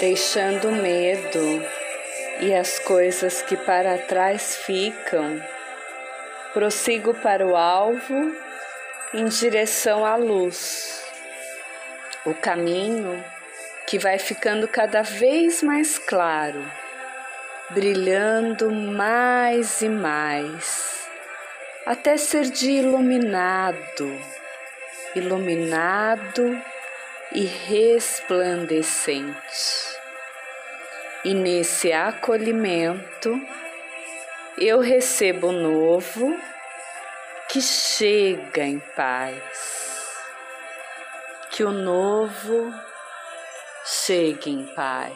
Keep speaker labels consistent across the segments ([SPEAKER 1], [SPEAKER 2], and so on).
[SPEAKER 1] deixando o medo e as coisas que para trás ficam, prossigo para o alvo em direção à luz. O caminho que vai ficando cada vez mais claro, brilhando mais e mais, até ser de iluminado, iluminado e resplandecente. E nesse acolhimento eu recebo o novo que chega em paz. Que o novo chegue em paz.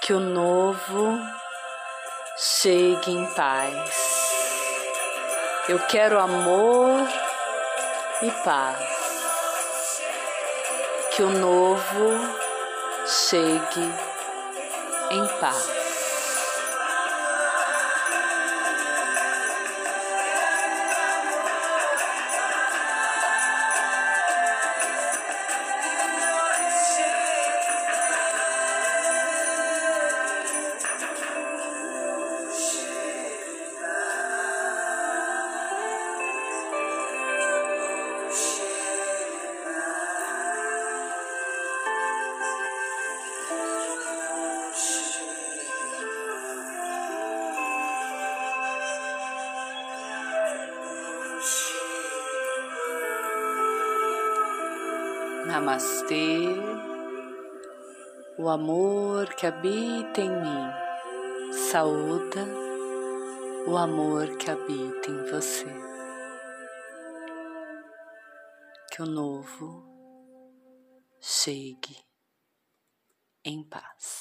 [SPEAKER 1] Que o novo chegue em paz. Eu quero amor e paz. Que o novo chegue em paz. Namastê, o amor que habita em mim, saúda o amor que habita em você. Que o novo chegue em paz.